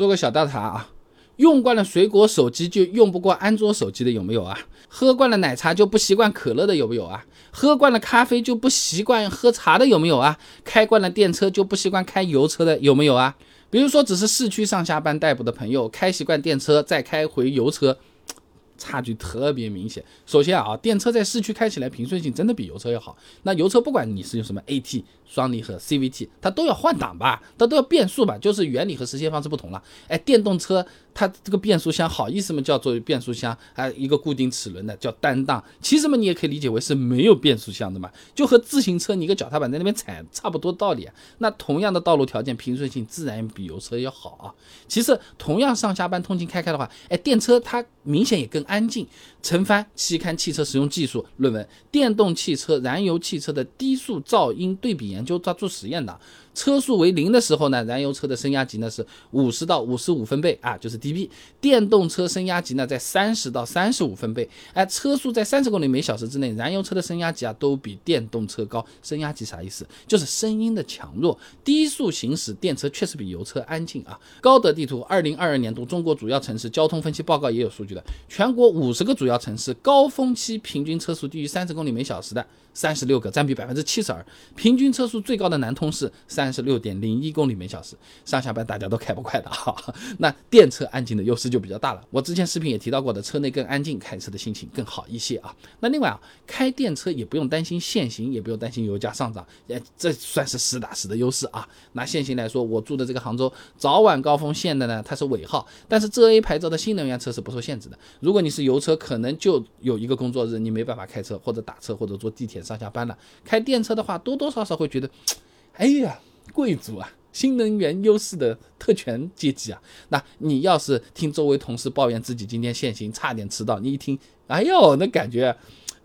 做个小调查啊，用惯了水果手机就用不惯安卓手机的有没有啊？喝惯了奶茶就不习惯可乐的有没有啊？喝惯了咖啡就不习惯喝茶的有没有啊？开惯了电车就不习惯开油车的有没有啊？比如说只是市区上下班代步的朋友，开习惯电车再开回油车。差距特别明显。首先啊，电车在市区开起来平顺性真的比油车要好。那油车不管你是用什么 AT、双离合、CVT，它都要换挡吧，它都要变速吧，就是原理和实现方式不同了。哎，电动车它这个变速箱好意思吗？叫做变速箱，还一个固定齿轮的叫单档。其实嘛，你也可以理解为是没有变速箱的嘛，就和自行车你一个脚踏板在那边踩差不多道理。啊那同样的道路条件，平顺性自然比油车要好啊。其次，同样上下班通勤开开的话，哎，电车它明显也更。安静。陈帆期刊汽车使用技术论文：电动汽车、燃油汽车的低速噪音对比研究，他做实验的。车速为零的时候呢，燃油车的升压级呢是五十到五十五分贝啊，就是 dB。电动车升压级呢在三十到三十五分贝。哎，车速在三十公里每小时之内，燃油车的升压级啊都比电动车高。升压级啥意思？就是声音的强弱。低速行驶电车确实比油车安静啊。高德地图二零二二年度中国主要城市交通分析报告也有数据的，全国五十个主要城市高峰期平均车速低于三十公里每小时的。三十六个，占比百分之七十二。平均车速最高的南通市三三十六点零一公里每小时，上下班大家都开不快的哈。那电车安静的优势就比较大了。我之前视频也提到过的，车内更安静，开车的心情更好一些啊。那另外啊，开电车也不用担心限行，也不用担心油价上涨，哎，这算是实打实的优势啊。拿限行来说，我住的这个杭州，早晚高峰限的呢，它是尾号，但是浙 A 牌照的新能源车是不受限制的。如果你是油车，可能就有一个工作日你没办法开车，或者打车，或者坐地铁。上下班了，开电车的话，多多少少会觉得，哎呀，贵族啊，新能源优势的特权阶级啊。那你要是听周围同事抱怨自己今天限行，差点迟到，你一听，哎呦，那感觉。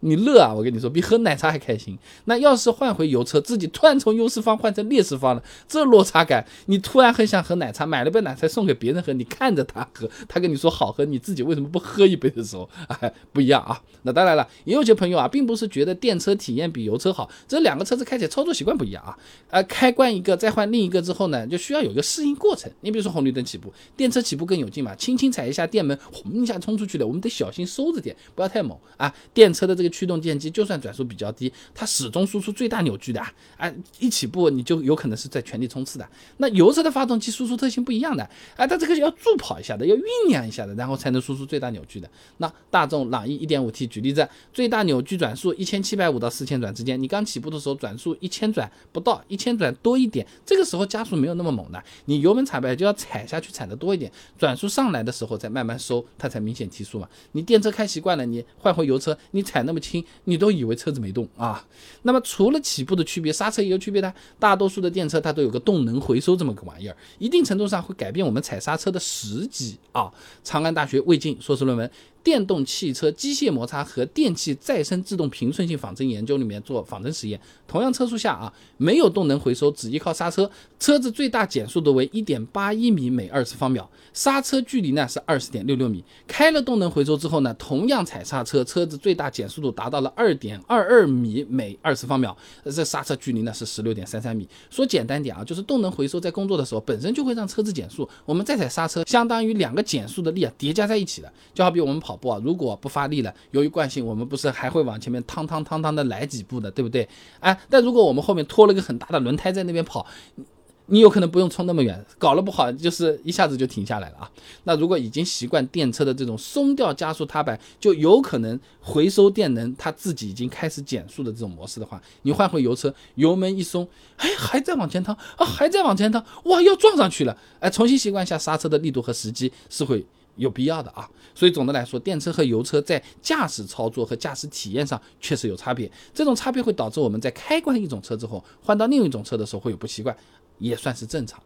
你乐啊！我跟你说，比喝奶茶还开心。那要是换回油车，自己突然从优势方换成劣势方了，这落差感，你突然很想喝奶茶，买了杯奶茶送给别人喝，你看着他喝，他跟你说好喝，你自己为什么不喝一杯的时候，哎，不一样啊。那当然了，也有些朋友啊，并不是觉得电车体验比油车好，这两个车子开起来操作习惯不一样啊。呃，开惯一个再换另一个之后呢，就需要有一个适应过程。你比如说红绿灯起步，电车起步更有劲嘛，轻轻踩一下电门，轰一下冲出去了，我们得小心收着点，不要太猛啊。电车的这个。驱动电机就算转速比较低，它始终输出最大扭矩的啊！一起步你就有可能是在全力冲刺的。那油车的发动机输出特性不一样的啊，它这个要助跑一下的，要酝酿一下的，然后才能输出最大扭矩的。那大众朗逸 1.5T 举例子，最大扭矩转速一千七百五到四千转之间，你刚起步的时候转速一千转不到，一千转多一点，这个时候加速没有那么猛的，你油门踩呗就要踩下去踩的多一点，转速上来的时候再慢慢收，它才明显提速嘛。你电车开习惯了，你换回油车，你踩那么。轻，你都以为车子没动啊？那么除了起步的区别，刹车也有区别的。大多数的电车它都有个动能回收这么个玩意儿，一定程度上会改变我们踩刹车的时机啊。长安大学魏晋硕士论文。电动汽车机械摩擦和电气再生制动平顺性仿真研究里面做仿真实验，同样车速下啊，没有动能回收，只依靠刹车，车子最大减速度为一点八一米每二次方秒，刹车距离呢是二十点六六米。开了动能回收之后呢，同样踩刹车，车子最大减速度达到了二点二二米每二次方秒，这刹车距离呢是十六点三三米。说简单点啊，就是动能回收在工作的时候本身就会让车子减速，我们再踩刹车，相当于两个减速的力啊叠加在一起的，就好比我们跑。不啊，如果不发力了，由于惯性，我们不是还会往前面趟趟趟趟的来几步的，对不对？哎，但如果我们后面拖了个很大的轮胎在那边跑，你有可能不用冲那么远，搞了不好就是一下子就停下来了啊。那如果已经习惯电车的这种松掉加速踏板，就有可能回收电能，它自己已经开始减速的这种模式的话，你换回油车，油门一松，哎，还在往前趟啊，还在往前趟，哇，要撞上去了，哎，重新习惯下刹车的力度和时机是会。有必要的啊，所以总的来说，电车和油车在驾驶操作和驾驶体验上确实有差别。这种差别会导致我们在开惯一种车之后，换到另一种车的时候会有不习惯，也算是正常。